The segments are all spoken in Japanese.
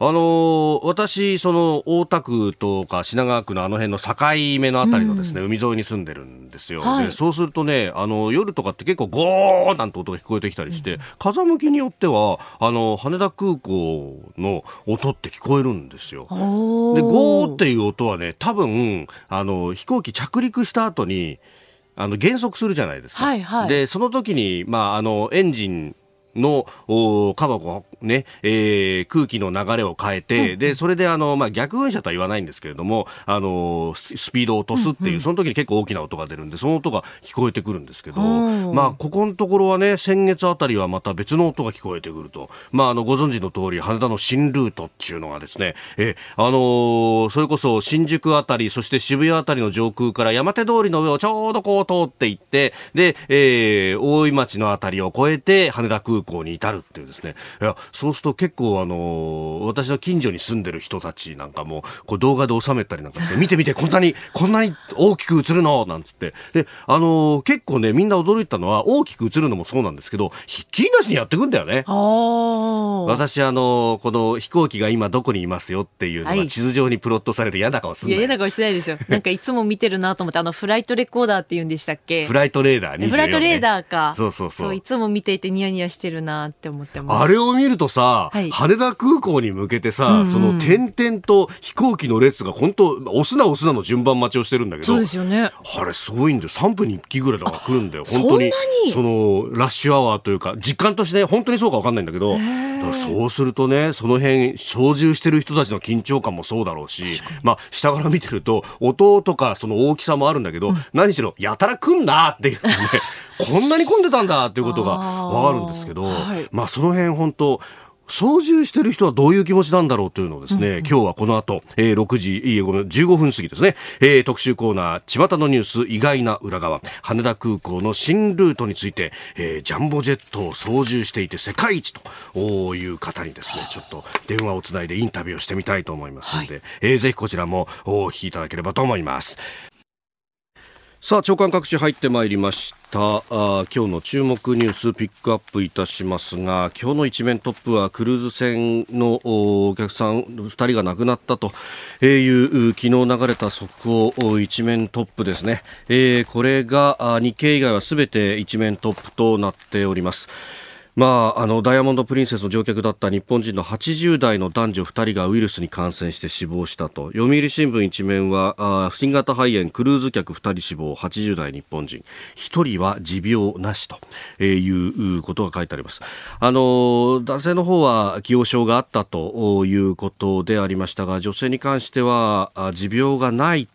あの私、その大田区とか品川区のあの辺の境目のあたりのですね、うん、海沿いに住んでるんですよ、はい、でそうするとねあの夜とかって結構ゴーなんて音が聞こえてきたりして、うん、風向きによってはあの羽田空港の音って聞こえるんですよ。でゴーっていう音はね多分あの飛行機着陸した後にあの減速するじゃないですか。はいはい、でその時にまああのエンジンのカバコね、えー、空気の流れを変えて、うん、で、それであの、まあ、逆噴射とは言わないんですけれども、あの、スピードを落とすっていう、うんうん、その時に結構大きな音が出るんで、その音が聞こえてくるんですけど、まあ、ここのところはね、先月あたりはまた別の音が聞こえてくると。まあ、あの、ご存知の通り、羽田の新ルートっていうのがですね、え、あのー、それこそ新宿あたり、そして渋谷あたりの上空から山手通りの上をちょうどこう通っていって、で、えー、大井町のあたりを越えて、羽田空港に至るっていうですね、いや、そうすると結構あの私の近所に住んでる人たちなんかもこう動画で収めたりなんかして見て見てこんなにこんなに大きく映るの？なんつって。であの結構ねみんな驚いたのは大きく映るのもそうなんですけどひっきりなしにやってくんだよね。私あのこの飛行機が今どこにいますよっていうのが地図上にプロットされる嫌な顔するいや嫌な顔してないですよ。なんかいつも見てるなと思ってあのフライトレコーダーって言うんでしたっけ？フライトレーダー、ね、フライトレーダーか。そうそうそう。いつも見ていてニヤニヤしてるなって思ってます。あれを見るとさ、はい、羽田空港に向けてさ、うんうん、その点々と飛行機の列が本当押すな押すなの順番待ちをしてるんだけどそうですよね。あれすごいんだよ。3分に1機ぐらいだから来るんだよ。本当に。そのラッシュアワーというか実感としてね本当にそうか分かんないんだけどそうするとねその辺操縦してる人たちの緊張感もそうだろうしまあ下から見てると音とかその大きさもあるんだけど、うん、何しろやたら来んなっていうねこんなに混んでたんだっていうことが分かるんですけど、はい、まあその辺本当操縦してる人はどういう気持ちなんだろうというのをですね、うんうん、今日はこの後、えー、6時、いいごめん、15分過ぎですね、えー、特集コーナー、巷のニュース意外な裏側、羽田空港の新ルートについて、えー、ジャンボジェットを操縦していて世界一という方にですね、ちょっと電話をつないでインタビューをしてみたいと思いますので、はい、えー、ぜひこちらもお聞きいただければと思います。さあ長官各地入ってまいりました。あ今日の注目ニュースピックアップいたしますが今日の一面トップはクルーズ船のお客さん2人が亡くなったという昨日流れた速報一面トップですね、えー、これが日経以外はすべて一面トップとなっております。まあ、あのダイヤモンド・プリンセスの乗客だった日本人の80代の男女2人がウイルスに感染して死亡したと。読売新聞一面はあ新型肺炎クルーズ客2人死亡80代日本人。1人は持病なしということが書いてあります。あの男性の方は既往症があったということでありましたが女性に関しては持病がない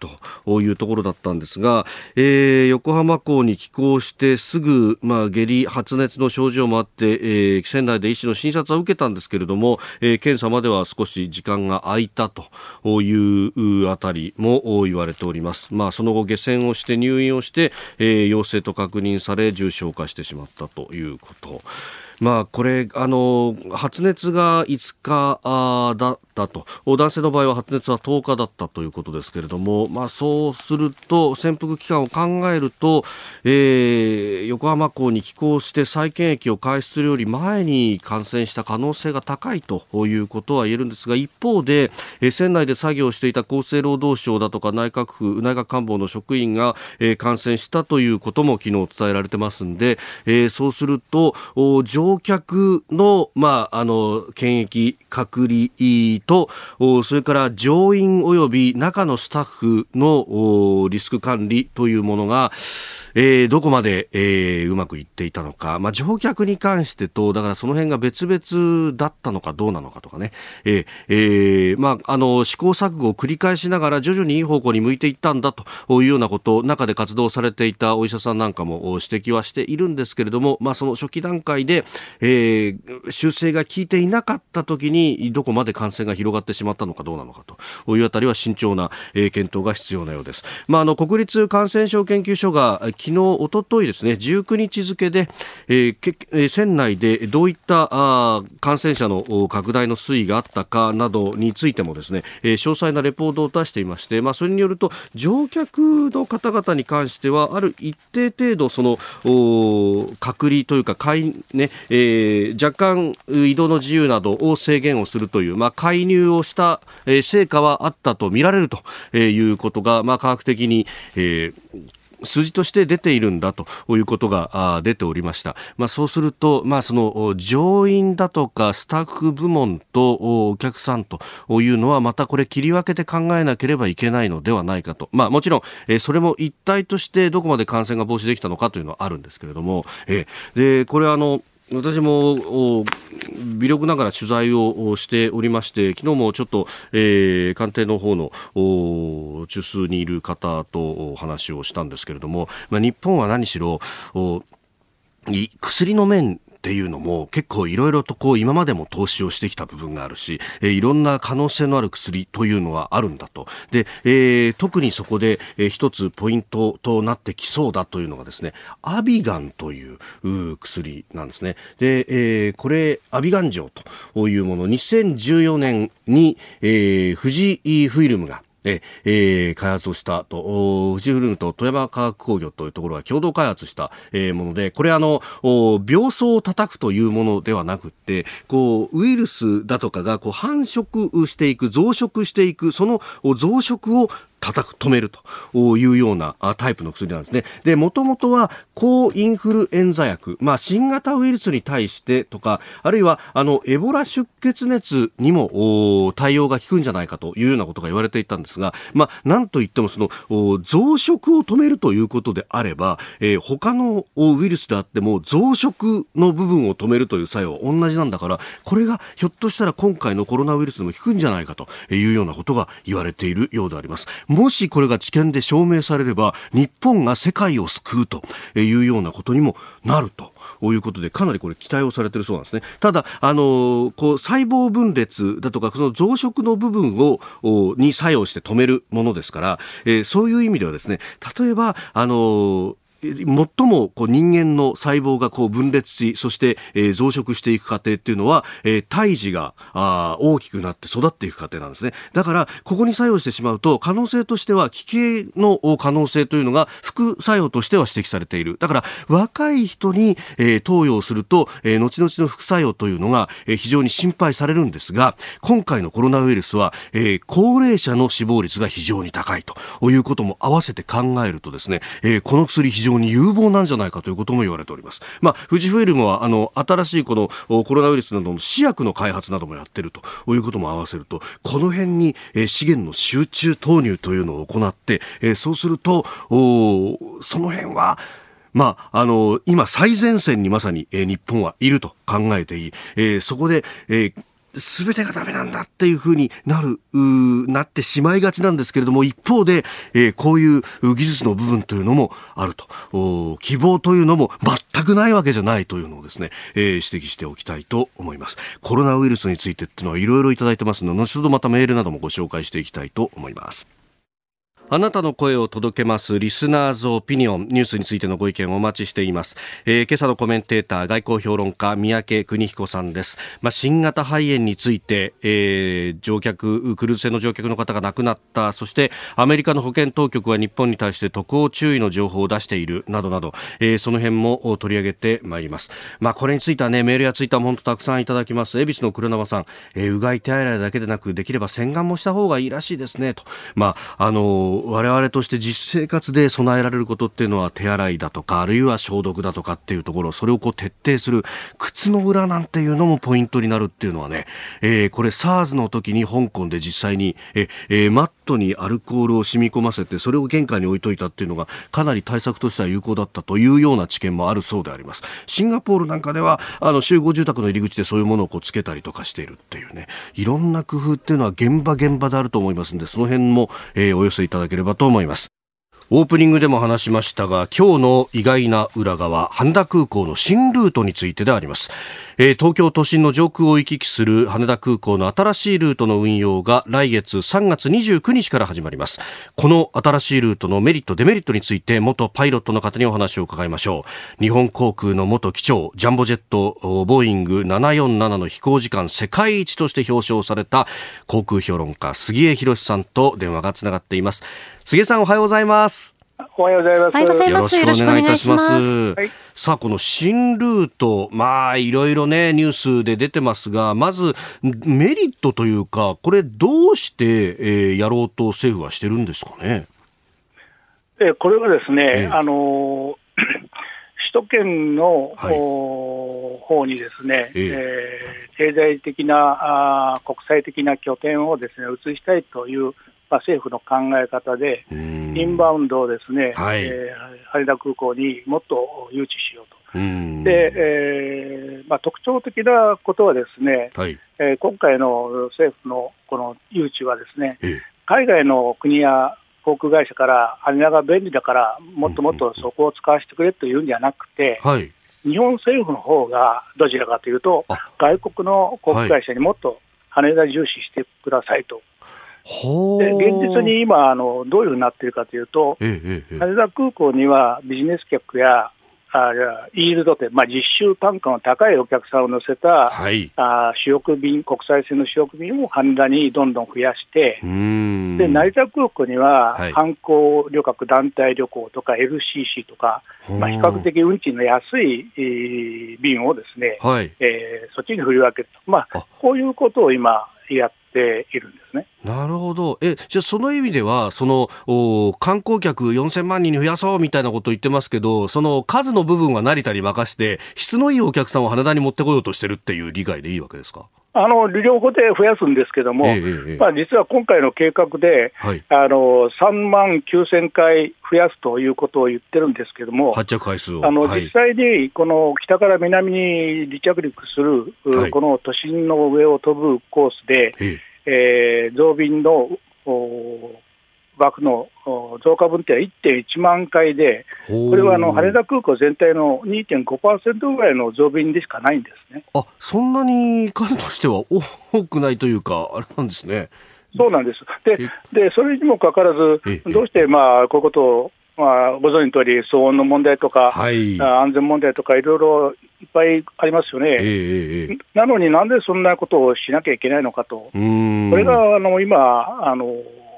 というところだったんですが、えー、横浜港に寄港してすぐ、まあ、下痢発熱の症状もあってえー、仙台で医師の診察は受けたんですけれども、えー、検査までは少し時間が空いたというあたりも言われております。まあ、その後下船をして入院をして、えー、陽性と確認され重症化してしまったということ。まあ、これあの発熱が5日あだったと。男性の場合は発熱は10日だったということですけれども、まあ、そうすると潜伏期間を考えると、えー、横浜港に寄港して再検疫を開始するより前に感染した可能性が高いということは言えるんですが一方で、えー、船内で作業していた厚生労働省だとか内閣府内閣官房の職員が、えー、感染したということも昨日伝えられてますんで、えー、そうすると乗客の,、まあ、あの検疫隔離と、それから乗員及び中のスタッフのリスク管理というものが、えー、どこまで、えー、うまくいっていたのか、まあ、乗客に関してと、だからその辺が別々だったのかどうなのかとかね、えーえーまあ、あの試行錯誤を繰り返しながら徐々にいい方向に向いていったんだというようなことを中で活動されていたお医者さんなんかも指摘はしているんですけれども、まあ、その初期段階で、えー、修正が効いていなかった時にどこまで感染が広がってしまったのかどうなのかというあたりは慎重な、えー、検討が必要なようです。まあ、あの国立感染症研究所が昨日、おとといですね19日付で、えー、船内でどういったあ感染者の拡大の推移があったかなどについてもですね、えー、詳細なレポートを出していまして、まあ、それによると乗客の方々に関してはある一定程度その隔離というか介、ねえー、若干移動の自由などを制限をするという、まあ、介入をした、えー、成果はあったと見られるということが、まあ、科学的に、えー数字として出ているんだということが出ておりました。まあ、そうすると、まあ、その乗員だとかスタッフ部門とお客さんというのはまたこれ切り分けて考えなければいけないのではないかと。まあ、もちろん、えそれも一体としてどこまで感染が防止できたのかというのはあるんですけれども、えで、これあの、私も微力ながら取材をしておりまして昨日もちょっと、えー、官邸の方の中枢にいる方とお話をしたんですけれども、まあ、日本は何しろ薬の面っていうのも結構いろいろとこう今までも投資をしてきた部分があるし、えー、いろんな可能性のある薬というのはあるんだと。で、えー、特にそこで、えー、一つポイントとなってきそうだというのがですね、アビガンという薬なんですね。で、えー、これ、アビガン錠というもの、2014年に、えー、富士フイルムがでえー、開発をしたと、富士フルムと富山化学工業というところが共同開発した、えー、もので、これあの、病巣を叩くというものではなくて、こう、ウイルスだとかがこう繁殖していく、増殖していく、その増殖を叩く、止めるというようなタイプの薬なんですね。で、もともとは抗インフルエンザ薬、まあ、新型ウイルスに対してとか、あるいは、あの、エボラ出血熱にも対応が効くんじゃないかというようなことが言われていたんですが、まあ、なんといってもその、増殖を止めるということであれば、えー、他のウイルスであっても増殖の部分を止めるという作用は同じなんだから、これがひょっとしたら今回のコロナウイルスでも効くんじゃないかというようなことが言われているようであります。もしこれが治験で証明されれば、日本が世界を救うというようなことにもなると。いうことで、かなりこれ期待をされているそうなんですね。ただ、あのこう、細胞分裂だとか、その増殖の部分を、に作用して止めるものですから、えー、そういう意味ではですね、例えば、あの最もこう人間の細胞がこう分裂し、そして、えー、増殖していく過程っていうのは、えー、胎児があ大きくなって育っていく過程なんですね。だから、ここに作用してしまうと、可能性としては、奇形の可能性というのが副作用としては指摘されている。だから、若い人に、えー、投与をすると、えー、後々の副作用というのが、えー、非常に心配されるんですが、今回のコロナウイルスは、えー、高齢者の死亡率が非常に高いということも合わせて考えるとですね、えー、この薬非常に有望なんじゃないかということも言われております。まあ、富士フイルムは、あの、新しいこのコロナウイルスなどの試薬の開発などもやってるということも合わせると、この辺に、資源の集中投入というのを行って、そうすると、その辺は、まあ、あの、今最前線にまさに、え、日本はいると考えていい。え、そこで、全てがダメなんだっていうふうになる、なってしまいがちなんですけれども、一方で、えー、こういう技術の部分というのもあると、希望というのも全くないわけじゃないというのをですね、えー、指摘しておきたいと思います。コロナウイルスについてっていうのはいろいろいただいてますので、後ほどまたメールなどもご紹介していきたいと思います。あなたの声を届けますリスナーズオピニオンニュースについてのご意見をお待ちしています、えー、今朝のコメンテーター外交評論家三宅邦彦さんです、まあ、新型肺炎について、えー、乗客クルーズ船の乗客の方が亡くなった。そしてアメリカの保健当局は日本に対して渡航注意の情報を出している。などなど、えー、その辺も取り上げてまいります、まあ、これについてはねメールやツイッターも本当たくさんいただきます。恵比寿の黒生さん、えー、うがい手洗いだけでなくできれば洗顔もした方がいいらしいですね。と。まああのの我々として実生活で備えられることっていうのは手洗いだとかあるいは消毒だとかっていうところそれをこう徹底する靴の裏なんていうのもポイントになるっていうのはね、えー、これ SARS の時に香港で実際にえ、えー、マットにアルコールを染み込ませてそれを玄関に置いといたっていうのがかなり対策としては有効だったというような知見もあるそうであります。シンガポールなんかではあの集合住宅の入り口でそういうものをこうつけたりとかしているっていうね。いろんな工夫っていうのは現場現場であると思いますんでその辺も、えー、お寄せいただだければと思います。オープニングでも話しましたが今日の意外な裏側羽田空港の新ルートについてであります、えー、東京都心の上空を行き来する羽田空港の新しいルートの運用が来月3月29日から始まります。この新しいルートのメリットデメリットについて元パイロットの方にお話を伺いましょう。日本航空の元機長ジャンボジェットボーイング747の飛行時間世界一として表彰された航空評論家杉江博さんと電話がつながっています。杉江さんおはようございます。おはようございます。よろしくお願いいたします。はい、さあ、この新ルート、まあ、いろいろね、ニュースで出てますが、まず、メリットというか、これ、どうして、えー、やろうと政府はしてるんですかね？えこれはですね、えー、あの 首都圏の、はい、方にですね、えー、えー、経済的なあ国際的な拠点をですね移したいというまあ、政府の考え方で、インバウンドをですね、はい、えー、羽田空港にもっと誘致しようと。で、えーまあ、特徴的なことはですね、はい、えー、今回の政府のこの誘致はですね、海外の国や航空会社から羽田が便利だからもっともっとそこを使わせてくれというんじゃなくて、はい、日本政府の方がどちらかというと外国の航空会社にもっと羽田重視してください。とで現実に今あの、どういうふうになっているかというと、ええ、羽田空港にはビジネス客やあイールド店、まあ、実習単価の高いお客さんを乗せた、はい、あ主力便、国際線の主力便を羽田にどんどん増やして、で成田空港には、観光旅客団体旅行とか LCC とか、まあ、比較的運賃の安い、えー、便をですね、はい。えー、そっちに振り分けると、まあ、こういうことを今やっているんですね。なるほど。え、じゃあその意味では、その、お観光客4000万人に増やそうみたいなことを言ってますけど、その数の部分は成田に任して、質のいいお客さんを羽田に持ってこようとしてるっていう理解でいいわけですか？あの両方で増やすんですけども、ええまあ、実は今回の計画で、はい、あの3万9000回増やすということを言ってるんですけども、発着回数あの、はい、実際にこの北から南に離着陸する、はい、この都心の上を飛ぶコースで、ええ。ー、増便の枠の増加分っては1.1万回で、これはあの羽田空港全体の2.5%ぐらいの増便でしかないんですね。あそんなに数としては多くないというか、あれなんですね。そうなんです。ででそれにもかかわらず、どうして、まあ、こういうことを、まあ、ご存知の通り、騒音の問題とか、はい、安全問題とか、いろいろいっぱいありますよね、えー、なのになんでそんなことをしなきゃいけないのかと、これがあの今あの、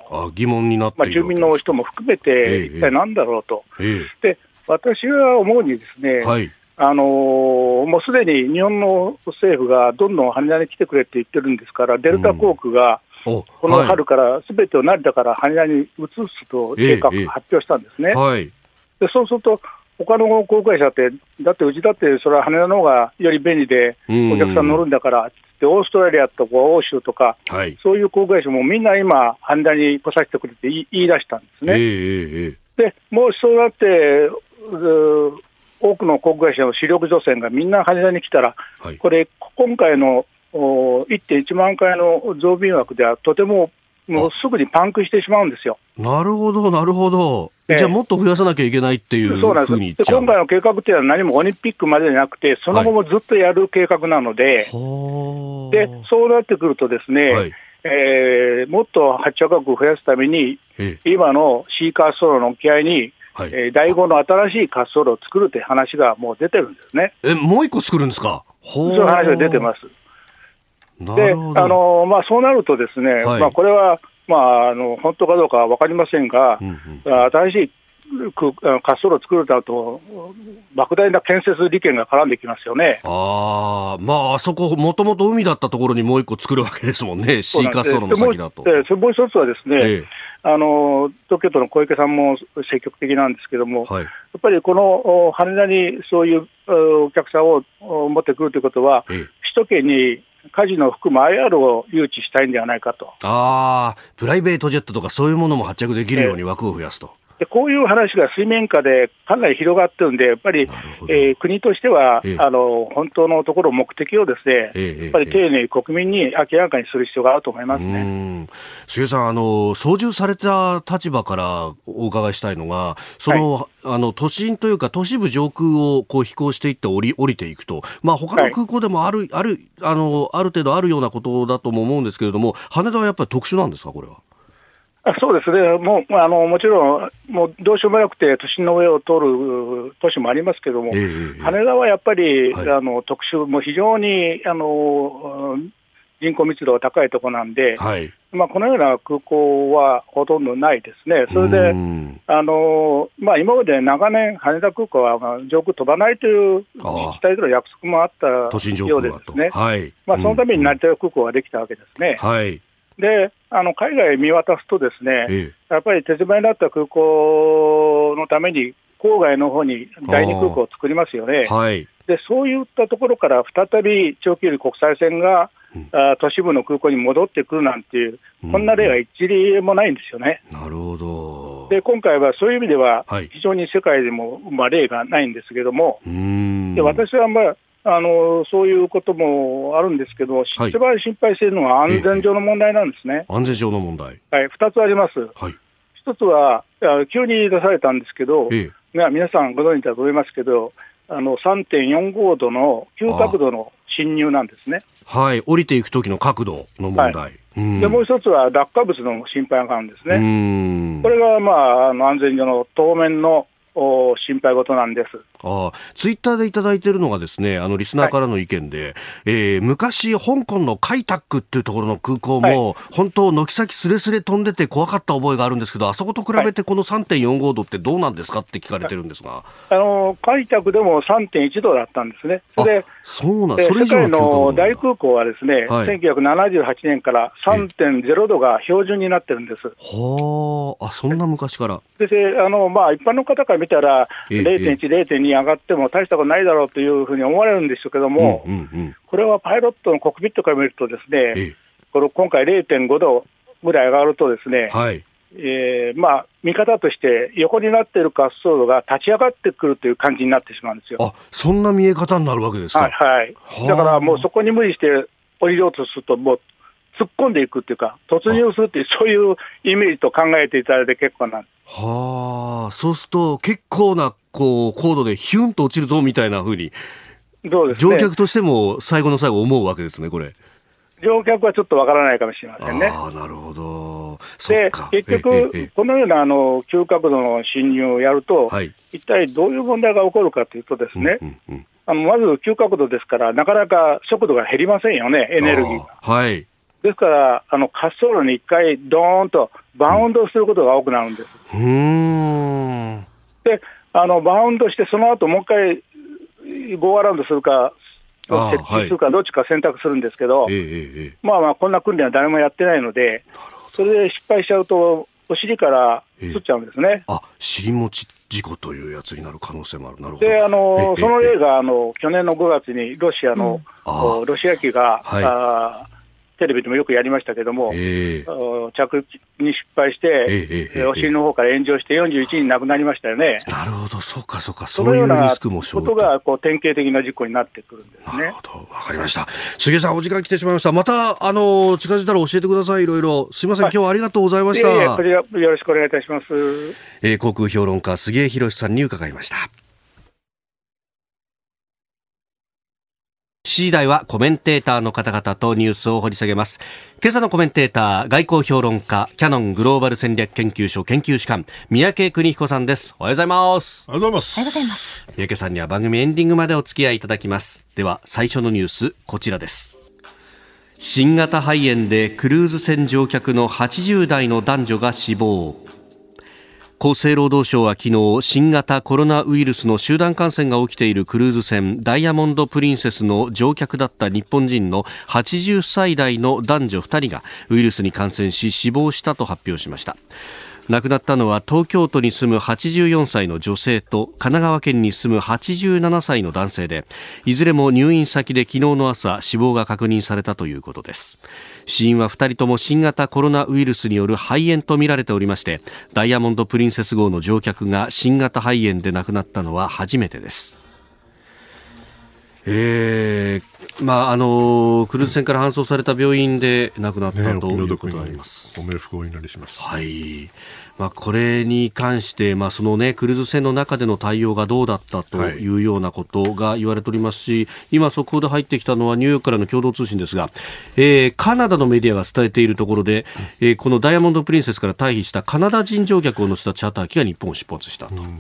あ疑問になってまあ、住民の人も含めて、一体なんだろうと、えー、で私は思うにですね、はい、あのー、もうすでに日本の政府がどんどん羽田に来てくれって言ってるんですから、デルタ航空が、この春からすべてを成田から羽田に移すと計画発表したんですね。えーはい、でそうすると他の航空会社って、だってうちだって、それは羽田の方がより便利で、お客さん乗るんだからで、オーストラリアとか欧州とか、はい、そういう航空会社もみんな今、羽田に来させてくれって言い出したんですね。えー、でもうそうなって、多くの航空会社の主力女性がみんな羽田に来たら、はい、これ、今回の1.1万回の増便枠では、とてももうすぐにパンクしてしまうんですよ。なるほど、なるほど。じゃあもっと増やさなきゃいけないっていうそうなんです。で今回の計画っていうのは何もオリンピックまでじゃなくて、その後もずっとやる計画なので、はい、でそうなってくるとですね、はい、えー、もっと発着額を増やすために、今の C 滑走路の沖合に、はい、えー、第5の新しい滑走路を作るという話がもう出てるんですね。え、もう一個作るんですか？そういう話が出てます。であのまあ、そうなると、ですね、はい、まあ、これは、まあ、あの本当かどうかは分かりませんが、うんうん、新しい滑走路を作るとと、莫大な建設利権が絡んできますよね。ああ、まあ、あそこ、もともと海だったところにもう一個作るわけですもんね、シー滑走路の先だと。でもう一つはですね、ええ、あの東京都の小池さんも積極的なんですけども、はい、やっぱりこの羽田にそういうお客さんを持ってくるということは、ええ、首都圏にカジノを含む IR を誘致したいんではないかと。ああ、プライベートジェットとかそういうものも発着できるように枠を増やすと。でこういう話が水面下でかなり広がってるんで、やっぱり、えー、国としては、ええ、あの本当のところ、目的をですね、え、やっぱり丁寧に国民に明らかにする必要があると思いますね。杉さんあの、操縦された立場からお伺いしたいのが、その、はい、あの都心というか、都市部上空をこう飛行していって降り降りていくと、まあ他の空港でもある、はい、あるあのある程度あるようなことだとも思うんですけれども、羽田はやっぱり特殊なんですか、これは？そうですね、もうあのもちろん、もうどうしようもなくて、都心の上を通る都市もありますけれども、えー、羽田はやっぱり、はい、あの特殊、も非常にあの人口密度が高いところなんで、はい、まあ、このような空港はほとんどないですね、それで、あのまあ、今まで長年、羽田空港は上空飛ばないという自治体との約束もあったようですね、はい。まあ、そのために成田空港ができたわけですね。はいであの海外見渡すと、ですね、ええ、やっぱり手狭になった空港のために、郊外の方に第二空港を作りますよね、はい、でそういったところから再び長距離国際線が、うん、あ都市部の空港に戻ってくるなんていう、こんな例が一例もないんですよね。うん、なるほど。で今回はそういう意味では、非常に世界でも、まあ、例がないんですけれども、で私は、まあ、あのそういうこともあるんですけど、一番心配しているのは安全上の問題なんですね。安全上の問題。はい、二つあります。はい。一つは、急に出されたんですけど、ええ、皆さんご存知だと思いますけど、あの3.45度の急角度の侵入なんですね。はい、降りていく時の角度の問題。はい、でもう一つは落下物の心配があるんですね。これが、まあ、あの安全上の当面の心配事なんです。あツイッターでいただいているのがですね、あのリスナーからの意見で、はい、えー、昔香港のカイタックっていうところの空港も、はい、本当軒先すれすれ飛んでて怖かった覚えがあるんですけど、あそこと比べてこの3.45度ってどうなんですかって聞かれてるんですが、あのカイタックでも3.1度だったんですね。それでそうなんそれ以上の大空港はですね、はい、1978年から3.0度が標準になってるんです。はあ、そんな昔から。であのまあ一般の方から見たら、0.1、0.2上がっても大したことないだろうというふうに思われるんでしょうけども、うんうんうん、これはパイロットのコックピットから見ると、ですね、これ今回0.5度ぐらい上がるとですね、はい。えーまあ、見方として横になっている滑走路が立ち上がってくるという感じになってしまうんですよ。あそんな見え方になるわけですか。はい、はい、だからもうそこに無理して降りようとすると、もう突っ込んでいくっていうか、突入するっていう、そういうイメージと考えていただいて結構なんはあ、そうすると結構なこう高度でヒュンと落ちるぞみたいなふうに、そうです、ね、乗客としても最後の最後思うわけですね、これ。乗客はちょっとわからないかもしれませんね。あなるほど。で、結局、このようなあの急角度の侵入をやると、はい、一体どういう問題が起こるかというとですね、うんうんうん、あのまず急角度ですから、なかなか速度が減りませんよね、エネルギーが。はい。ですから、あの滑走路に一回、どーんとバウンドすることが多くなるんです。うん、であの、バウンドして、その後もう一回、ゴーアラウンドするか、設置するか、どっちか選択するんですけど、はい、まあまあ、こんな訓練は誰もやってないので、それで失敗しちゃうと、お尻から吸っちゃうんですね。あ尻餅事故というやつになる可能性もある、なるほど。であのその例があの去年の5月にロシアの、うん、ロシア機が、はい、あテレビでもよくやりましたけども、えー、着に失敗して、えー、お尻の方から炎上して41人亡くなりましたよね。なるほど、そうか、そうか、そういうリスクもことがこう典型的な事故になってくるんですね。なるほど、わかりました。杉江さん、お時間来てしまいました。また、あの、近づいたら教えてください、いろいろ。すみません、はい、今日はありがとうございました。いやいやこちらよろしくお願いいたします。えー、航空評論家、杉江博さんに伺いました。7時台はコメンテーターの方々とニュースを掘り下げます。今朝のコメンテーター、外交評論家、キャノングローバル戦略研究所研究士官、三宅邦彦さんです。おはようございます。おはようございます。おはようございます。三宅さんには番組エンディングまでお付き合いいただきます。では、最初のニュース、こちらです。新型肺炎でクルーズ船乗客の80代の男女が死亡。厚生労働省は昨日新型コロナウイルスの集団感染が起きているクルーズ船ダイヤモンド・プリンセスの乗客だった日本人の80歳代の男女2人がウイルスに感染し死亡したと発表しました。亡くなったのは東京都に住む84歳の女性と神奈川県に住む87歳の男性でいずれも入院先で昨日の朝死亡が確認されたということです。死因は2人とも新型コロナウイルスによる肺炎とみられておりましてダイヤモンド・プリンセス号の乗客が新型肺炎で亡くなったのは初めてですえー、まああのクルーズ船から搬送された病院で亡くなったということがあります。お冥福をお祈りします。はい。まあ、これに関して、まあ、そのね、クルーズ船の中での対応がどうだったというようなことが言われておりますし、はい、今、速報で入ってきたのはニューヨークからの共同通信ですが、えー、カナダのメディアが伝えているところで、えー、このダイヤモンド・プリンセスから退避したカナダ人乗客を乗せたチャーター機が日本を出発したと。うん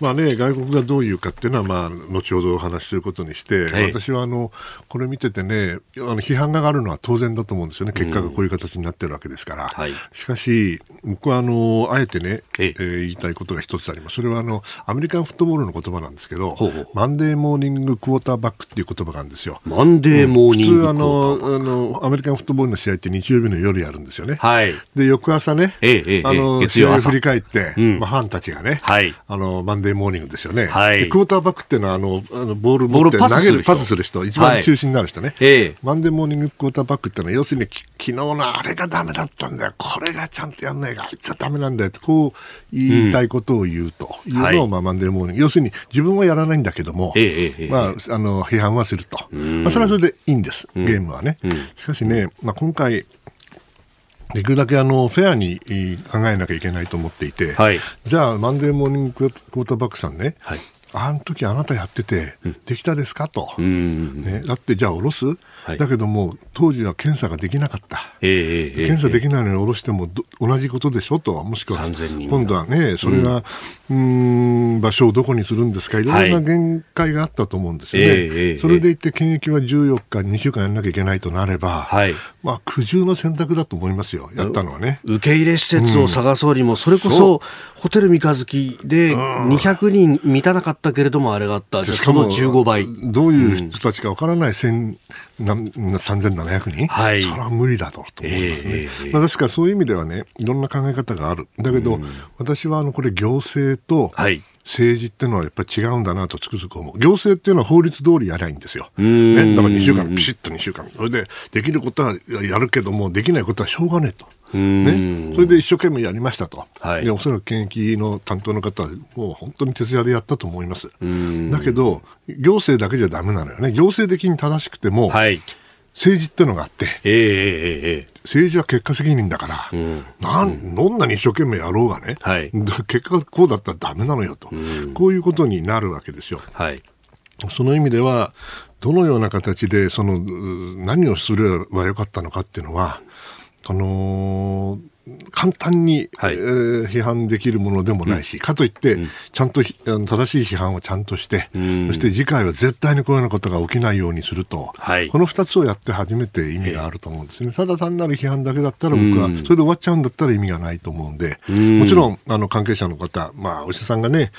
まあね、外国がどういうかっていうのは、まあ、後ほどお話しすることにして、はい、私はあのこれ見ててね、あの批判があるのは当然だと思うんですよね、結果がこういう形になってるわけですから。はい、しかし、僕はあのあえてね、えー、言いたいことが一つあります。それはあのアメリカンフットボールの言葉なんですけど、ほうほう。マンデーモーニングクォーターバックっていう言葉があるんですよ。マンデーモーニング、うん、普通あのあの、アメリカンフットボールの試合って日曜日の夜やるんですよね。はい、で、翌朝ね、ええあの試合を振り返って、うん、まあ、ファンたちがね、はい、あのマンデーモーニングですよね。はい、クォーターバックっていうのはあのあのボール持って投げるパスする人。一番中心になる人ね、はい、マンデーモーニングクォーターバックっていうのは要するに昨日のあれがダメだったんだよ。これがちゃんとやんないがあいつはダメなんだよとこう言いたいことを言うと。いうのを、うん、まあ、マンデーモーニング要するに自分はやらないんだけども、まあ、あの批判はすると、まあ、それはそれでいいんです。ゲームはね、しかしね、まあ、今回できるだけあのフェアに考えなきゃいけないと思っていて、はい、じゃあ、マンデーモーニングクォーターバックさんね、はい、あの時あなたやってて、できたですか？と、ね、だってじゃあ下ろす、はい、だけども当時は検査ができなかった、えー、検査できないのに下ろしても同じことでしょと、もしくは今度はね、それが、うん、ん場所をどこにするんですか、い。ろんな限界があったと思うんですよね、はい、それでいって検疫は14日、2週間やらなきゃいけないとなれば、はい、まあ、苦渋の選択だと思いますよ、やったのはね。受け入れ施設を探そうにも、それこそホテル三日月で200人満たなかったけれども、あれがあった、しかも15倍。どういう人たちかわからない、うん3700人、はい、それは無理だと思いますね、えー、まあ、ですからそういう意味ではねいろんな考え方がある。だけど、うん、私はあのこれ行政と、はい。政治っていうのはやっぱり違うんだなとつくづく思う。行政っていうのは法律通りやりゃいいんですよ。ね、だから2週間、ピシッと2週間。それで、できることはやるけども、できないことはしょうがねえと。ね、それで一生懸命やりましたと、はい、でおそらく検疫の担当の方は、もう本当に徹夜でやったと思います。だけど、行政だけじゃだめなのよね、行政的に正しくても、はい、政治ってのがあって、えーえー、政治は結果責任だから、うん、なんどんなに一生懸命やろうがね、はい、結果がこうだったらだめなのよと、こういうことになるわけですよ。はい。その意味では、どのような形でその何をすればよかったのかっていうのは、その簡単に、はい、えー、批判できるものでもないし、うん、かといって、うん、ちゃんと正しい批判をちゃんとして、うん、そして次回は絶対にこのようなことが起きないようにすると、はい、この2つをやって初めて意味があると思うんですね。ただ単なる批判だけだったら僕は、それで終わっちゃうんだったら意味がないと思うんで、もちろんあの関係者の方、まあ、お医者さんがね、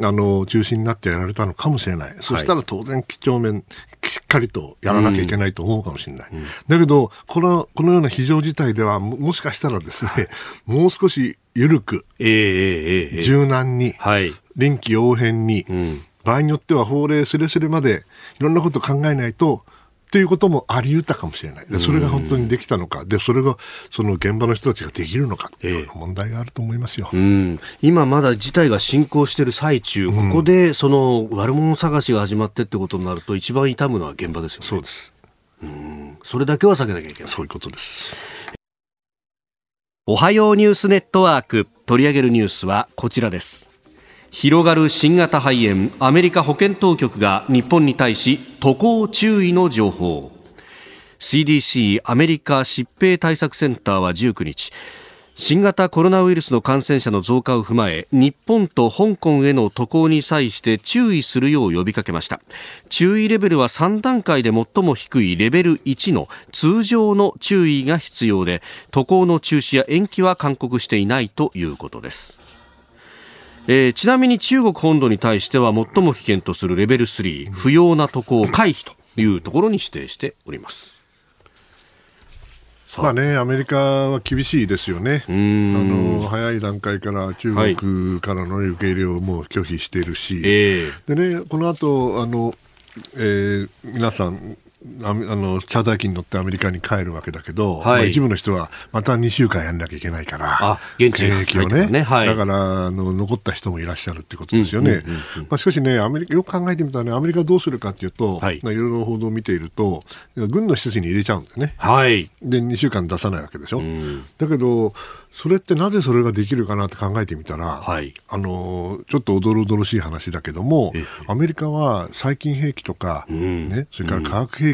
あの中心になってやられたのかもしれない。そしたら当然、几帳面、しっかりとやらなきゃいけないと思うかもしれない。だけど、この、このような非常事態では、もしかしたらですね、もう少し緩く、えーえー、柔軟に、はい、臨機応変に、うん、場合によっては法令すれすれまでいろんなことを考えないと、ということもあり得たかもしれない。それが本当にできたのか、で、それがその現場の人たちができるのかという問題があると思いますよ。えー、今まだ事態が進行している最中、ここでその悪者探しが始まってってことになると、一番痛むのは現場ですよね。そうです。うん、それだけは避けなきゃいけない。そういうことです。おはようニュースネットワーク取り上げるニュースはこちらです広がる新型肺炎アメリカ保健当局が日本に対し渡航注意の情報。CDC アメリカ疾病対策センターは19日新型コロナウイルスの感染者の増加を踏まえ日本と香港への渡航に際して注意するよう呼びかけました。注意レベルは3段階で最も低いレベル1の通常の注意が必要で渡航の中止や延期は勧告していないということです。えー、ちなみに中国本土に対しては最も危険とするレベル3不要な渡航回避というところに指定しております。まあね、アメリカは厳しいですよね、あの早い段階から中国からの受け入れをもう拒否しているし、はい、でね、この後あのえー、皆さんあのチャーター機に乗ってアメリカに帰るわけだけど、はい、まあ、一部の人はまた2週間やんなきゃいけないから、現地兵をね、ね。はい、だからあの残った人もいらっしゃるってことですよね。まあ、しかしねアメリカ、よく考えてみたらね、アメリカどうするかというと、はい。まあ、いろいろ報道を見ていると、軍の施設に入れちゃうんだよね。はい、で、2週間出さないわけでしょ。うん、だけどそれってなぜそれができるかなって考えてみたら、はい、あのちょっとおどろおどろしい話だけども、アメリカは細菌兵器とか、うん、ね、それから化学兵器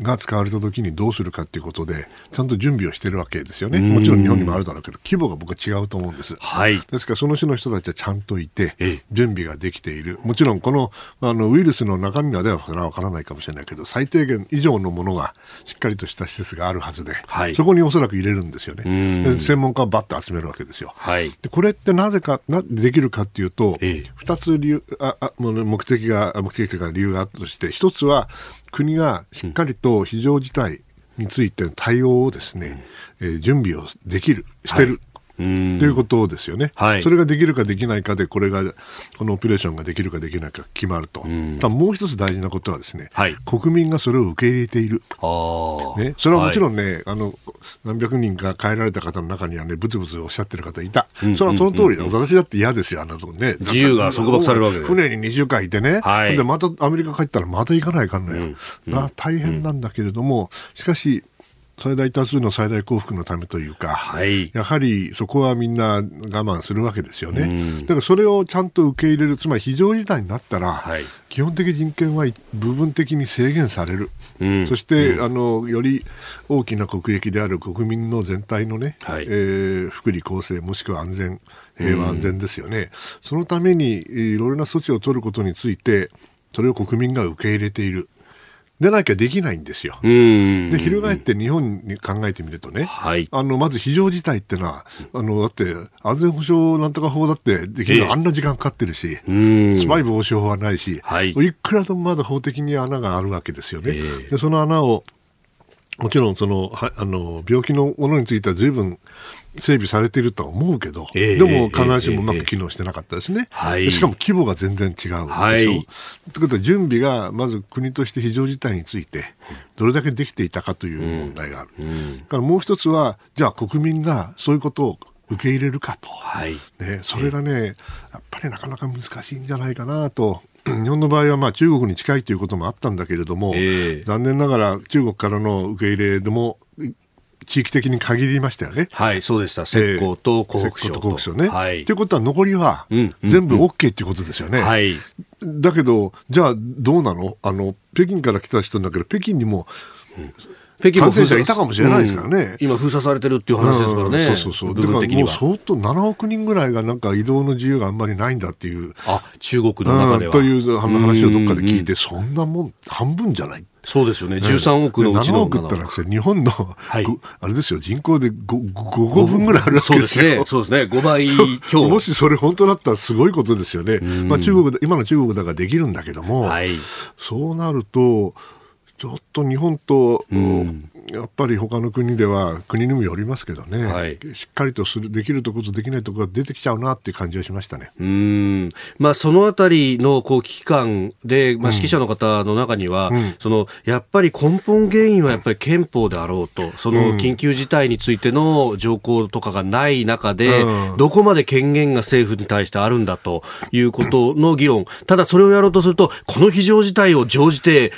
が使われた時にどうするかということで、ちゃんと準備をしてるわけですよね、もちろん日本にもあるだろうけど、規模が僕は違うと思うんです。はい、ですから、その種の人たちはちゃんといて、準備ができている、もちろんこのあのウイルスの中身まではそれは分からないかもしれないけど、最低限以上のものがしっかりとした施設があるはずで、はい、そこにおそらく入れるんですよね。専門家をばっと集めるわけです。よ。はい、でこれってなぜかなできるかっていうと、ええ、2つ理由ああ目的が目的というか理由があったとして1つは国がしっかりと非常事態についての対応をですね、うん、えー、準備をできるしてる、ということですよね、はい、それができるかできないかで、これが、このオペレーションができるかできないか決まると、もう一つ大事なことは、ですね、はい、国民がそれを受け入れている、ね、それはもちろんね、はい、あの何百人か帰られた方の中にはね、ぶつぶつおっしゃってる方いた、それはその通り、私だって嫌ですよ、あのね、自由が束縛されるわけで船に2週間いてね、はい、でまたアメリカ帰ったら、また行かないかんのよ、うんうん、大変なんだけれども、しかし、最大多数の最大幸福のためというか、はい、やはりそこはみんな我慢するわけですよね。だからそれをちゃんと受け入れる、つまり非常事態になったら、はい、基本的人権は部分的に制限される、うん、そして、うん、あのより大きな国益である国民の全体のね、はい、えー、福利厚生もしくは安全、平和安全ですよね、うん、そのためにいろいろな措置を取ることについて、それを国民が受け入れている。でなきゃできないんですよ。で、翻って日本に考えてみるとね、はい、あの、まず非常事態ってのは、あの、だって、安全保障なんとか法だってできるの、あんな時間かかってるし、スパイ防止法はないし、はい、いくらでもまだ法的に穴があるわけですよね。で、その穴を、もちろんそのはあの病気のものについてはずいぶん整備されているとは思うけど、えー、でも必ずしもうまく機能してなかったですね、えー、しかも規模が全然違うでしょ？はい、ということは準備がまず国として非常事態についてどれだけできていたかという問題がある、うん。うん、からもう一つはじゃあ国民がそういうことを受け入れるかと、はい。ね、それがね、やっぱりなかなか難しいんじゃないかなと。日本の場合はまあ中国に近いということもあったんだけれども、えー、残念ながら中国からの受け入れでも地域的に限りましたよね。はい、そうでした。浙江と湖北省と。えー、ね。はい。ということは残りは全部 OK っていうことですよね。はい。だけど、じゃあどうなの？あの、北京から来た人だけど、北京にも、うん北京も感染者いたかもしれないですからね、うん、今、封鎖されてるっていう話ですからね、うん、そうそうそう、だからもう相当、7億人ぐらいがなんか移動の自由があんまりないんだっていう、あ中国の中では。という話をどっかで聞いて、そんなもん、半分じゃないそうですよね、13億のうちの7億ったら日本の、はい、あれですよ、人口で 5, 5個分ぐらいあるわけですよ。そうですね、そうですね、5倍強。もしそれ本当だったらすごいことですよね。まあ中国、今の中国だからできるんだけども、はい、そうなると、ちょっと日本と、うん、やっぱり他の国では国にもよりますけどね、はい、しっかりとするできるところとできないところが出てきちゃうなっていう感じがしましたね。うん。まあ、そのあたりのこう危機感で、まあ、指揮者の方の中には、うん、そのやっぱり根本原因はやっぱり憲法であろうと、その緊急事態についての条項とかがない中で、うん、どこまで権限が政府に対してあるんだということの議論、ただそれをやろうとすると、この非常事態を乗じて、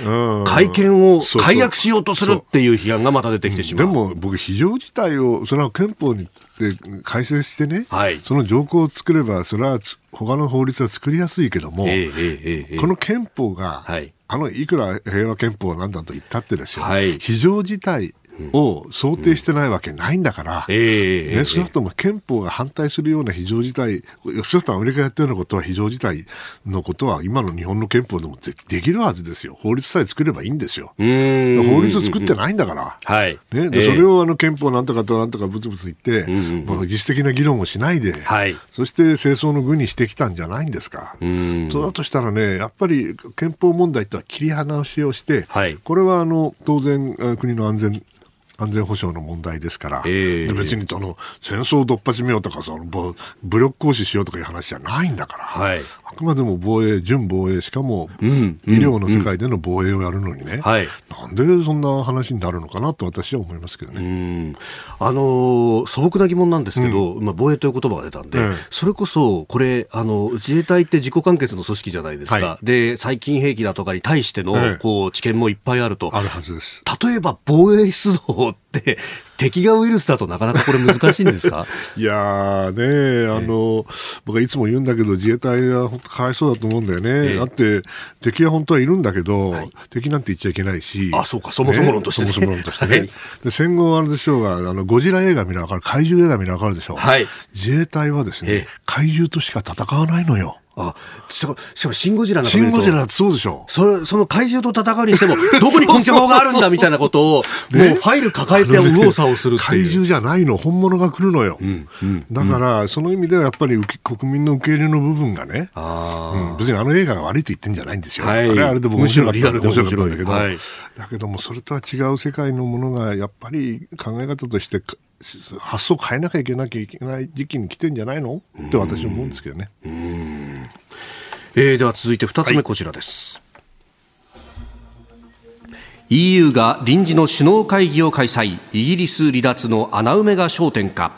会見を解約しようとするっていう批判がまた出てきてしまう。でも僕、非常事態を、それは憲法にで改正してね、はい、その条項を作れば、それは他の法律は作りやすいけども、えーえー、この憲法が、はい、あのいくら平和憲法なんだと言ったってですよ、はい、非常事態を想定してないわけないんだから、うん、えね、少なくとも憲法が反対するような非常事態、少なくともアメリカがやったようなことは非常事態のことは今の日本の憲法でもできるはずですよ。法律さえ作ればいいんですよ。法律を作ってないんだから。はい。ね、でそれをあの憲法なんとかとなんとかぶつぶつ言って、うんうん、自主的な議論をしないで、はい、そして清掃の具にしてきたんじゃないんですか。そうだとしたらね、やっぱり憲法問題とは切り離しをして、はい、これはあの当然国の安全安全保障の問題ですから、えー、別にその戦争をどっぱちめようとかその武力行使しようとかいう話じゃないんだから、はい、あくまでも防衛、準防衛、しかも、医療の世界での防衛をやるのにね、うん。うん、なんでそんな話になるのかなと私は思いますけどね。あの素朴な疑問なんですけど、うん、まあ、防衛という言葉が出たんで、それこそこれあの、自衛隊って自己完結の組織じゃないですか、はい、で最近兵器だとかに対しての、こう知見もいっぱいあると。あるはずです。例えば防衛出動って敵がウイルスだとなかなかこれ難しいんですか？いやね、あの、僕はいつも言うんだけど、自衛隊は本当かわいそうだと思うんだよね。えだって、敵は本当はいるんだけど、はい、敵なんて言っちゃいけないし。あ、そうか、そもそも論として、ね、そもそも論としてね。で戦後あれでしょうが、あの、ゴジラ映画見ながら、怪獣映画見ながらでしょう。はい。自衛隊はですね、怪獣としか戦わないのよ。あしかも、シン・ゴジラなんかシン・ゴジラそうでしょ。そその怪獣と戦うにしても、どこに根拠法があるんだみたいなことを、もうファイル抱えて右往左往する怪獣じゃないの、本物が来るのよ。うん。うん、だから、その意味ではやっぱり国民の受け入れの部分がね、うん、別にあの映画が悪いと言ってんじゃないんですよ。はい、あれあれでも面白かった面白かったんだけど、はい、だけども、それとは違う世界のものが、やっぱり考え方として発想変えなきゃいけなきゃいけない時期に来てんじゃないの？って私は思うんですけどね。えー、では続いて2つ目こちらです。はい、EU が臨時の首脳会議を開催。イギリス離脱の穴埋めが焦点か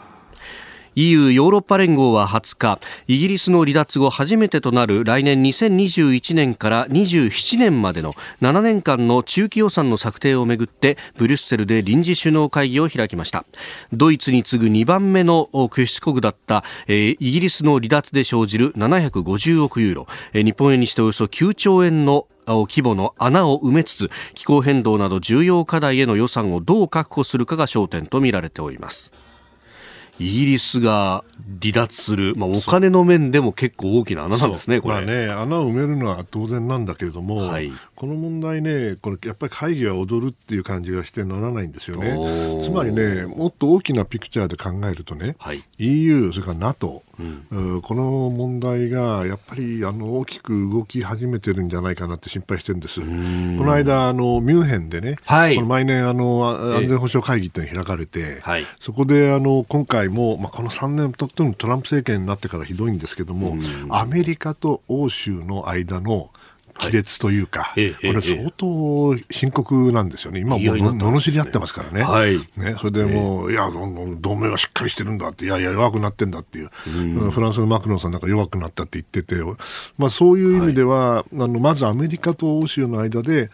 EU ヨーロッパ連合は20日イギリスの離脱後初めてとなる来年2021年から27年までの7年間の中期予算の策定をめぐってブリュッセルで臨時首脳会議を開きました。ドイツに次ぐ2番目の屈出国だった、えー、イギリスの離脱で生じる750億ユーロ、えー、日本円にしておよそ9兆円の規模の穴を埋めつつ気候変動など重要課題への予算をどう確保するかが焦点とみられております。イギリスが離脱する、まあ、お金の面でも結構大きな穴なんですね、これ。ね、穴を埋めるのは当然なんだけれども、はい、この問題ね、これやっぱり会議は踊るっていう感じがしてならないんですよね。つまりね、もっと大きなピクチャーで考えるとね、はい、EU、それから NATO、うん、この問題がやっぱりあの大きく動き始めてるんじゃないかなって心配してるんです。この間あのミュンヘンでね、はい、この毎年あの安全保障会議っていうのが開かれて、はい、そこであの今回もまあこの3年とってもトランプ政権になってからひどいんですけども、アメリカと欧州の間の亀裂というか、はい、これ相当深刻なんですよね。今もう罵り合ってますからね。はい、ねそれでもう、いや、同盟はしっかりしてるんだって、いやいや、弱くなってんだっていう、フランスのマクロンさんなんか弱くなったって言ってて、まあ、そういう意味では、はい、あのまずアメリカと欧州の間で、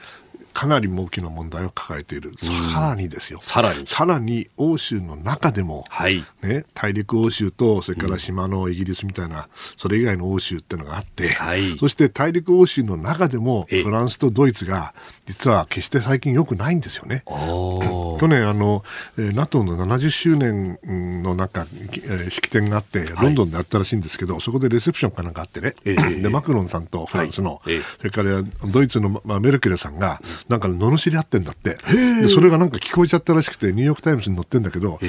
かなり大きな問題を抱えている、さらにですよ、さらに。さらに欧州の中でも、はい。ね、大陸欧州と、それから島のイギリスみたいな、それ以外の欧州っていうのがあって、はい、そして大陸欧州の中でも、フランスとドイツが、実は決して最近よくないんですよね。去年あの、NATO の70周年のなんか、え式典があって、ロンドンであったらしいんですけど、はい、そこでレセプションかなんかあってね、でマクロンさんとフランスの、はい、それからドイツの、まあ、メルケルさんが、なんか罵り合ってんだって。で、それがなんか聞こえちゃったらしくて、ニューヨークタイムズに載ってんだけど、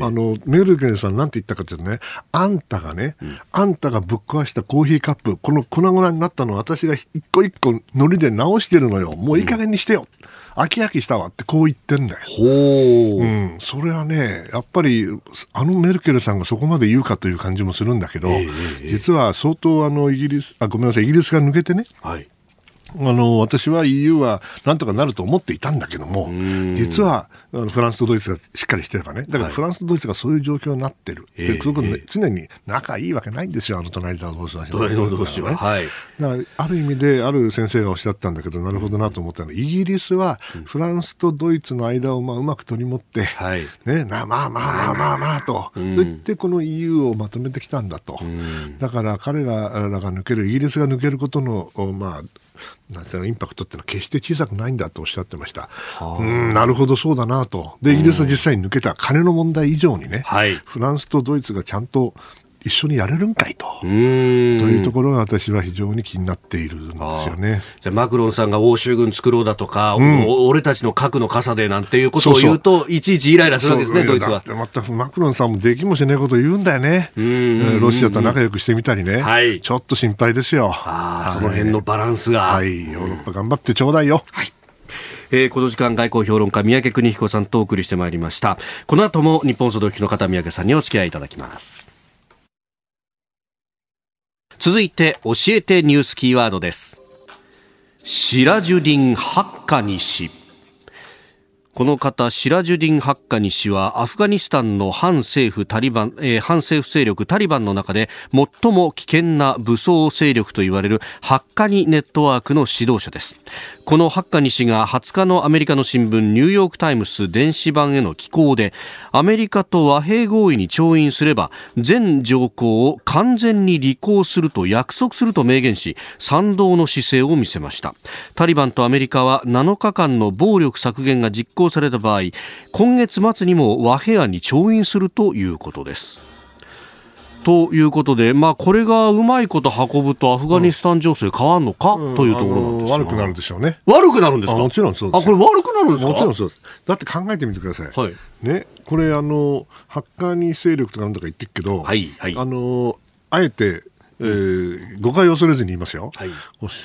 あの、メルケルさんなんて言ったかというとね、あんたがね、うん、あんたがぶっ壊したコーヒーカップ、この粉々になったのは私が一個一個糊で直してるのよ。もういい加減にしてよ。うん、飽き飽きしたわってこう言ってんだよ。ほう。うん。それはね、やっぱり、あのメルケルさんがそこまで言うかという感じもするんだけど、実は相当あの、イギリス、あ、ごめんなさい、イギリスが抜けてね、はい。あの私は EU はなんとかなると思っていたんだけども、実はあのフランスとドイツがしっかりしてればね、だからフランスとドイツがそういう状況になってる、はい、でそこね、常に仲いいわけないんですよ、あの隣の同士は。隣の同士は、ね、はい、だからある意味で、ある先生がおっしゃったんだけど、なるほどなと思ったの。は、イギリスはフランスとドイツの間をまあうまく取り持って、はい、ね、なまあまあまあまあまあと、うん、と言ってこの EU をまとめてきたんだと、だから彼らが抜ける、イギリスが抜けることの、まあ、インパクトっていうのは決して小さくないんだとおっしゃってました。うん、なるほど、そうだなと。で、イギリスは実際に抜けた金の問題以上にね、はい、フランスとドイツがちゃんと一緒にやれるんかいと。というところが私は非常に気になっているんですよね。じゃマクロンさんが欧州軍作ろうだとか、うん、俺たちの核の傘でなんていうことを言うといちいちイライラするわけですねドイツは。またマクロンさんもできもしないこと言うんだよね。ロシアと仲良くしてみたりね、はい、ちょっと心配ですよ。あ、はい、その辺のバランスが。はい。ヨーロッパ頑張ってちょうだいよ。はいえー、この時間外交評論家三宅邦彦さんとお送りしてまいりました。この後も日本総動機の方三宅さんにお付き合いいただきます。続いて教えてニュースキーワードです。シラジュディン・ハッカニ氏この方シラジュディン・ハッカニ氏はアフガニスタンの反政府タリバン、えー、反政府勢力タリバンの中で最も危険な武装勢力といわれるハッカニネットワークの指導者です。このハッカニ氏が20日のアメリカの新聞ニューヨーク・タイムズ電子版への寄稿でアメリカと和平合意に調印すれば全条項を完全に履行すると約束すると明言し賛同の姿勢を見せました。タリバンとアメリカは7日間の暴力削減が実行された場合今月末にも和平案に調印するということです。ということで、まあ、これがうまいこと運ぶとアフガニスタン情勢変わるのか、うん、というところなんです悪くなるでしょうね。悪くなるんですか？もちろんそうです。あ、これ悪くなるんですか？もちろんそうです。だって考えてみてください。はい。ね、これあの、ハッカーに勢力とかなんとか言ってるけど、はい、はい。あの、あえて、えー、誤解を恐れずに言いますよ、はい、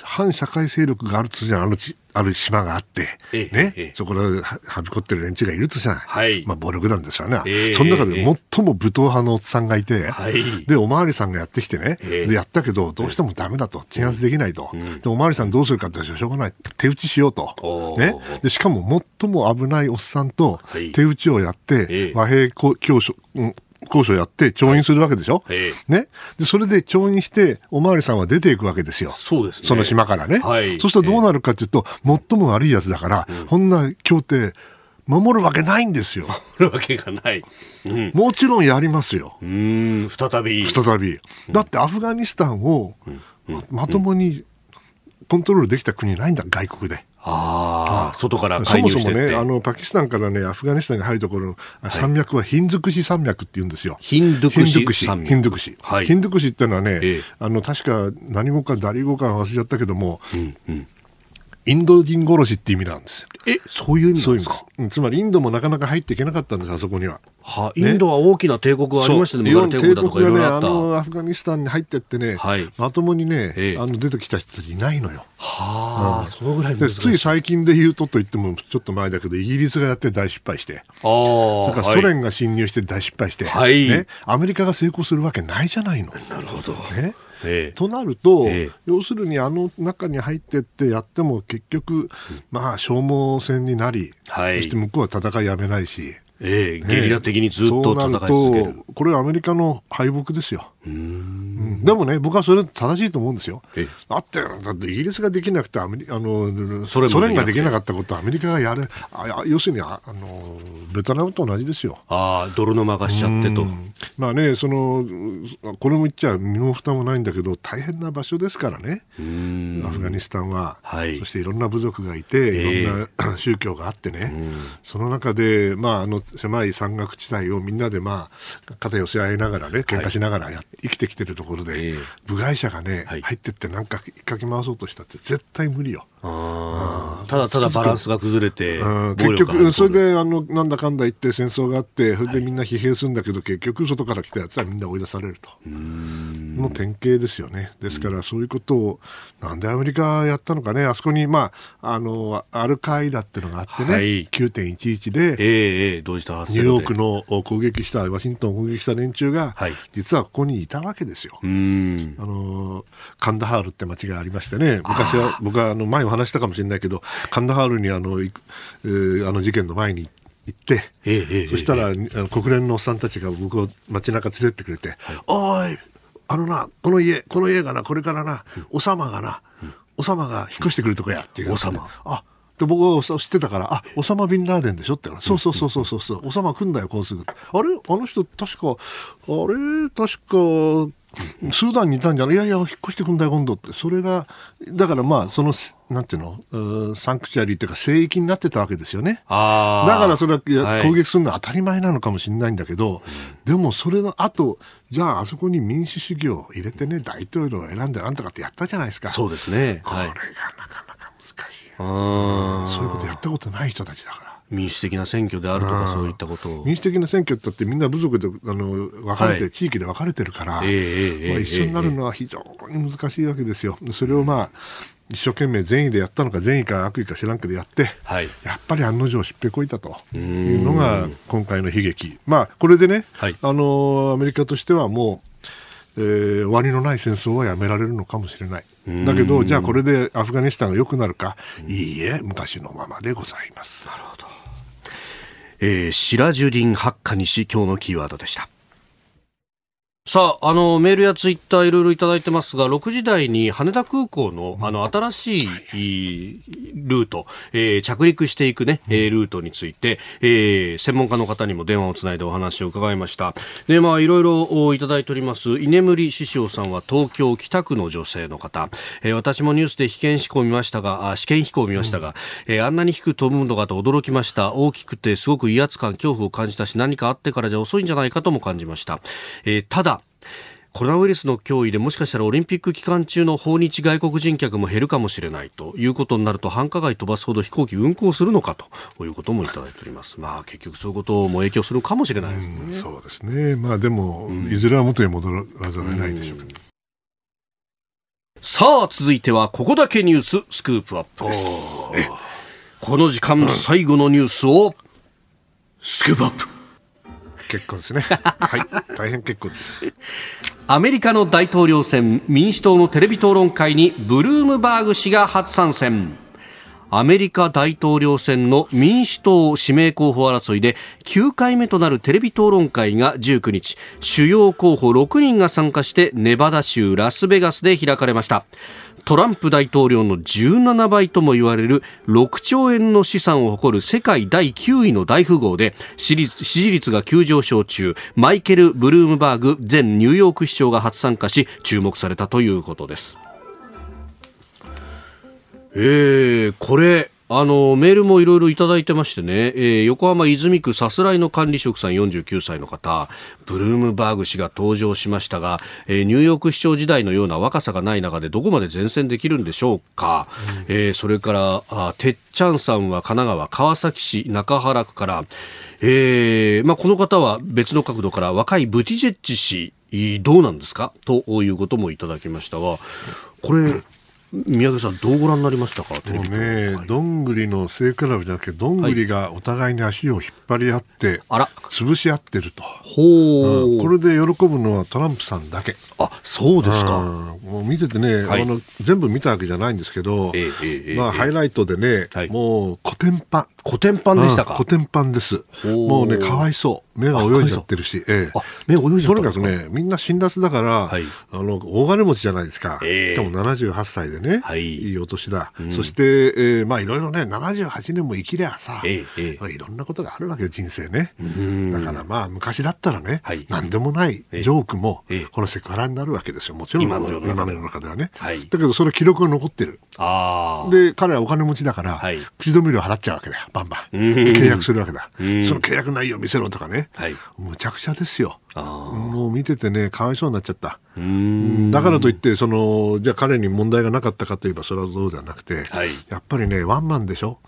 反社会勢力があるとじゃあのある島があって、ええ、ね、え、そこではびこってる連中がいるとじゃない、はい、まあ暴力団ですよね、その中で最も武闘派のおっさんがいて、はい、でおまわりさんがやってきてね、でやったけどどうしてもだめだと。鎮圧できないと、でおまわりさんどうするかってしょうがない。手打ちしようと、ね、でしかも最も危ないおっさんと手打ちをやって、和平交渉、うん交渉やって調印するわけでしょ、はい、ね、でそれで調印しておまわりさんは出ていくわけですよ。そうです、ね、その島からね、はい、そうするとどうなるかというと、最も悪いやつだから、うん、こんな協定守るわけないんですよ。守るわけがない。うん、もちろんやりますよ。うん、再び。再び。だってアフガニスタンをままともにコントロールできた国ないんだ、外国で。ああ、外からそもそもね、あの、パキスタンからね、アフガニスタンに入るところの山脈はヒンズクシ山脈って言うんですよ。ヒンドクシ。山脈。ヒンドクシ。ヒンドクシってのはね、ええ、あの、確か何語かダリ語か忘れちゃったけども、うんうん、インド人殺しって意味なんですよ。え、そういう意味なんですか？つまりインドもなかなか入っていけなかったんです、あそこには。はインドは大きな帝国がありましたね、帝国がね、あのアフガニスタンに入ってってね、はい、まともにね、ええ、あの出てきた人たちいないのよ。はあ、うん、そのぐらいつい最近で言うとと言ってもちょっと前だけど、イギリスがやって大失敗して、あだからソ連が侵入して大失敗して、はい、ね、アメリカが成功するわけないじゃないの。なるほど。ねええ、となると、え、要するにあの中に入ってってやっても結局、まあ消耗戦になり、はい、そして向こうは戦いやめないし、ええ、ゲリラ的にずっと戦い続ける。これはアメリカの敗北ですよ。うん、でもね、僕はそれ正しいと思うんですよ。だって、だってイギリスができなくてアメリあのソ連ができなかったことはアメリカがやれ、あ要するにあのベトナムと同じですよ。ああ、泥沼化しちゃってと。まあね、そのこれも言っちゃ身も蓋もないんだけど、大変な場所ですからね、アフガニスタンは、はい、そしていろんな部族がいて、いろんな 宗教があってね、その中で、まあ、あの狭い山岳地帯をみんなで、まあ、肩寄せ合いながらね、喧嘩しながらやって、生きてきてるところで、部外者がね、入ってってなんかかき回そうとしたって絶対無理よ。ただただバランスが崩れて、結局、それであのなんだかんだ言って戦争があって、それでみんな疲弊するんだけど、結局、外から来たやつはみんな追い出されると、の典型ですよね、ですからそういうことを、なんでアメリカやったのかね、あそこに、まあ、あのアルカイダっていうのがあってね、はい、9.11で、えー、同時多発ニューヨークの攻撃した、ワシントンを攻撃した連中が、はい、実はここにいたわけですよ。あのカンダハールって街がありましてね、昔は僕はあの前話したかもしれないけど、カンダハールにあの、えー、あの事件の前に行って、ええ、そしたら、え、国連のおっさんたちが僕を街中連れてくれて、はい、おい、あのな、この家、この家がな、これからな、おさまがな、おさまが引っ越してくるとこやっていう。おさま。あで僕は知ってたから、あオサマ・ビンラーデンでしょって言そうそうそうそうそうそう、オサマ来んだよ、こうすぐ。あれ？あの人、確か、あれ？確か、スーダンにいたんじゃないいやいや、引っ越してくんだよ、今度って。それが、だからまあ、その、なんていうの、サンクチュアリーっていうか、聖域になってたわけですよね。だからそれは攻撃するのは当たり前なのかもしれないんだけど、はい、でもそれの後、じゃああそこに民主主義を入れてね、大統領を選んでなんとかってやったじゃないですか。そうですね。これがなかなか難しい。そういうことやったことない人たちだから。民主的な選挙であるとかそういったことを民主的な選挙だってみんな部族であの分かれて、はい、地域で分かれてるから、えー、まあ、一緒になるのは非常に難しいわけですよ。それをまあ一生懸命善意でやったのか善意か悪意か知らんけどやって、はい、やっぱり案の定しっぺこいたというのが今回の悲劇。まあこれでね、はい、あのアメリカとしてはもうえー、終わりのない戦争はやめられるのかもしれない。だけど、じゃあこれでアフガニスタンが良くなるか、いいえ、昔のままでございます。なるほど。えー、シラジュディン・ハッカニ氏、今日のキーワードでした。さあ、あの、メールやツイッターいろいろいただいてますが、6時台に羽田空港の、あの、新しいルート、えー、着陸していくね、えー、ルートについて、えー、専門家の方にも電話をつないでお話を伺いました。で、まあ、いろいろいただいております、居眠り師匠さんは東京北区の女性の方、えー、私もニュースで被験飛行を見ましたが、あ試験飛行を見ましたが、うん、えー、あんなに低く飛ぶのかと驚きました。大きくてすごく威圧感、恐怖を感じたし、何かあってからじゃ遅いんじゃないかとも感じました。えー、ただ、コロナウイルスの脅威でもしかしたらオリンピック期間中の訪日外国人客も減るかもしれないということになると繁華街飛ばすほど飛行機運航するのかということもいただいております。まあ結局そういうことも影響するかもしれない。ですね、うそうですね。まあでも、うん、いずれは元に戻らざるを得ないでしょう。けど、さあ続いてはここだけニューススクープアップです。この時間最後のニュースをスクープアップ。結構ですね。はい。大変結構です。アメリカの大統領選民主党のテレビ討論会にブルームバーグ氏が初参戦。アメリカ大統領選の民主党指名候補争いで9回目となるテレビ討論会が19日主要候補6人が参加してネバダ州ラスベガスで開かれました。トランプ大統領の17倍とも言われる6兆円の資産を誇る世界第9位の大富豪で支持率が急上昇中マイケル・ブルームバーグ前ニューヨーク市長が初参加し注目されたということです。えー、これあのメールもいろいろいただいてましてね、えー、横浜泉区さすらいの管理職さん49歳の方。ブルームバーグ氏が登場しましたが、えー、ニューヨーク市長時代のような若さがない中でどこまで前線できるんでしょうか、うん、えー、それからあてっちゃんさんは神奈川川崎市中原区から、えーまあ、この方は別の角度から若いブティジェッジ氏どうなんですか？ということもいただきましたがこれ宮家さん、どうご覧になりましたか、もうね、どんぐりの背比べじゃなくて、どんぐりがお互いに足を引っ張り合って、あら。潰し合ってると、ほう、これで喜ぶのはトランプさんだけ。あそうですか。もう見ててね、はい、あの、全部見たわけじゃないんですけど、えー、まあ、ハイライトでね、はい、もう、古典版。古典版でしたか、古典版です。もうね、かわいそう。目が泳いじゃってるし、ええ、目泳いじゃとにかくね、みんな辛辣だから、はい、あの、大金持ちじゃないですか。えー、しかも78歳でね、はい、いいお年だ。うん、そして、えー、まあいろいろね、78年も生きりゃさ、えー、えー、いろんなことがあるわけよ、人生ね。だからまあ、昔だったらね、はい、なんでもないジョークも、えー、このセクハラになるわけですよ。もちろん、今の世の中ではね。はい、だけど、それ記録が残ってる。あで、彼はお金持ちだから、はい、口止め料払っちゃうわけだよ、バンバン。契約するわけだ。その契約内容見せろとかね。はい、むちゃくちゃですよ。もう見ててね、かわいそうになっちゃった。だからといって、その、じゃあ彼に問題がなかったかといえばそれはそうじゃなくて、はい、やっぱりね、ワンマンでしょ？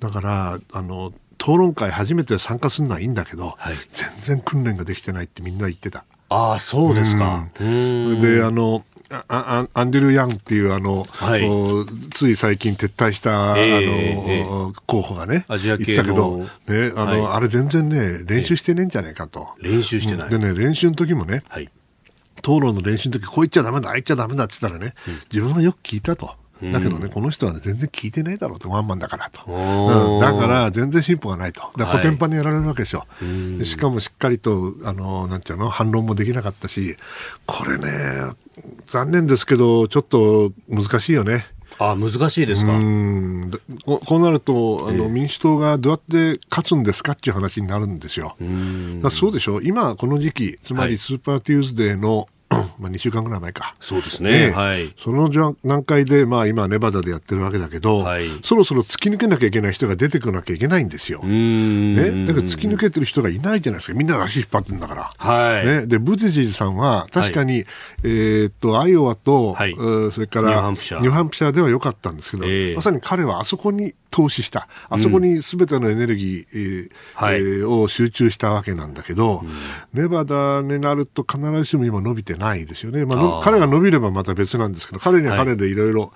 だから、あの、討論会初めて参加するのはいいんだけど、はい、全然訓練ができてないってみんな言ってた。ああ、そうですか。で、あの、アアンデル・ヤンっていうあの、はい、つい最近撤退した、えー、あの、候補がね、アジア系言ったけど、ね、あの、はい、あれ全然ね、練習してねえんじゃないかと。練習してない。でね、練習の時もね、はい、討論の練習の時こう言っちゃだめだ、ああ言っちゃだめだって言ったらね、うん、自分はよく聞いたと。だけどね、この人は、ね、全然聞いてないだろうと、ワンマンだからと。うん、だから、全然進歩がないと。だから、コテンパンにやられるわけですよ。はい、しかもしっかりと、あの、なんていうの、反論もできなかったし、これね、残念ですけど、ちょっと難しいよね。あ難しいですか？ここうなるとあの、民主党がどうやって勝つんですかっていう話になるんですよ。そうでしょ？う今この時期つまりスーパーテューズデーの、まあ、2週間ぐらい前か。そうですね。ねはい。その段階で、まあ、今、ネバダでやってるわけだけど、はい、そろそろ突き抜けなきゃいけない人が出てこなきゃいけないんですよ。ね。だから突き抜けてる人がいないじゃないですか。みんなが足引っ張ってるんだから。はい。ね。で、ブティジェッジさんは、確かに、はい、えー、っと、アイオワと、はい、それから、ニューハンプシャー。ニューハンプシャーでは良かったんですけど、えー、まさに彼はあそこに投資した、あそこにすべてのエネルギー、はい、えー、を集中したわけなんだけど、うん、ネバダになると必ずしも今伸びてないですよね。まあ、あ彼が伸びればまた別なんですけど、彼には彼でいろいろ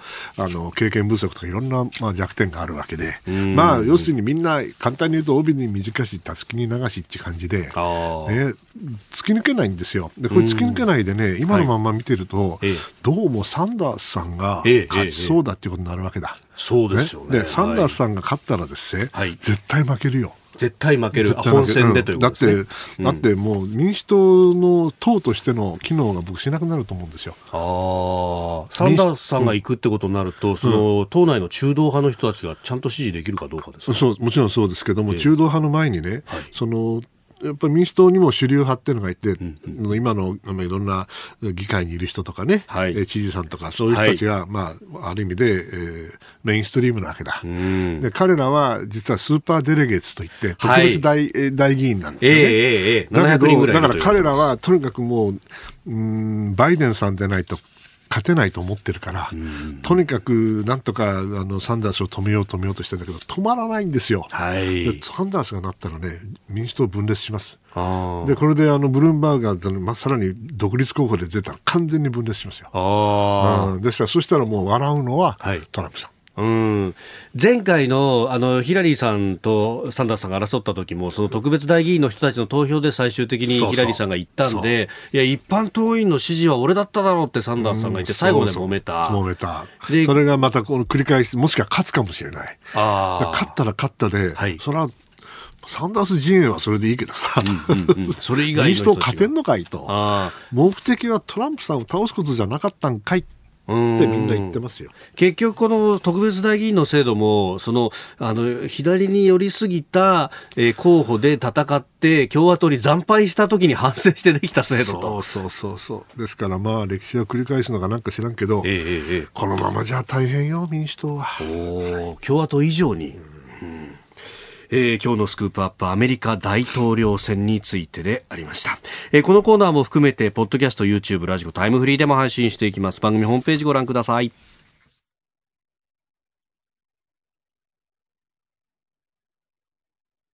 経験不足とかいろんな、まあ、弱点があるわけで、まあ、要するにみんな簡単に言うと帯に短し、たすきに長しって感じで、ね、突き抜けないんですよ。で、これ突き抜けないでね、今のまま見てると、はい、どうもサンダースさんが勝ちそうだっていうことになるわけだ。そうですよね。で、サンダースさんが勝ったらですね、はい、絶対負けるよ。絶対負ける、本選でということですね、だって、だってもう民主党の党としての機能が僕、しなくなると思うんですよ。あサンダースさんが行くってことになると、その党内の中道派の人たちがちゃんと支持できるかどうかですか、そうもちろんそうですけども、中道派の前にね、はい、そのやっぱり民主党にも主流派っていうのがいて、うんうん、今のいろんな議会にいる人とかね、はい、知事さんとか、そういう人たちが、はい、まあ、ある意味で、えー、メインストリームなわけだ。で彼らは実はスーパーデレゲーツといって、特別大はい、大議員なんですよね。えーえー、だけど、だから彼らはとにかくもう、うん、バイデンさんでないと勝てないと思ってるから、とにかくなんとかあのサンダースを止めよう止めようとしてるんだけど止まらないんですよ、はい、サンダースがなったらね民主党分裂します。でこれであのブルームバーガーまあ、さらに独立候補で出たら完全に分裂しますよ。あ、うん、ですからそしたらもう笑うのはトランプさん、うん、前回のあのヒラリーさんとサンダースさんが争った時もその特別大議員の人たちの投票で最終的にヒラリーさんが言ったんでいや一般党員の支持は俺だっただろうってサンダースさんが言って最後まで揉めた。揉めた。でそれがまたこの繰り返しもしくは勝つかもしれない。あ勝ったら勝ったで、はい、それはサンダース陣営はそれでいいけどさ、うんうんうん、それ以外の人民主党勝てんのかいと。目的はトランプさんを倒すことじゃなかったんかいってみんな言ってますよ。結局、この特別大議員の制度もそのあの左に寄りすぎた、えー、候補で戦って共和党に惨敗した時に反省してできた制度と。そうそうそうですからまあ歴史を繰り返すのかなんか知らんけど、えーえー、このままじゃ大変よ民主党は。お共和党以上に。えー、今日のスクープアップアメリカ大統領選についてでありました、えー、このコーナーも含めてポッドキャスト YouTube ラジオタイムフリーでも配信していきます。番組ホームページご覧ください。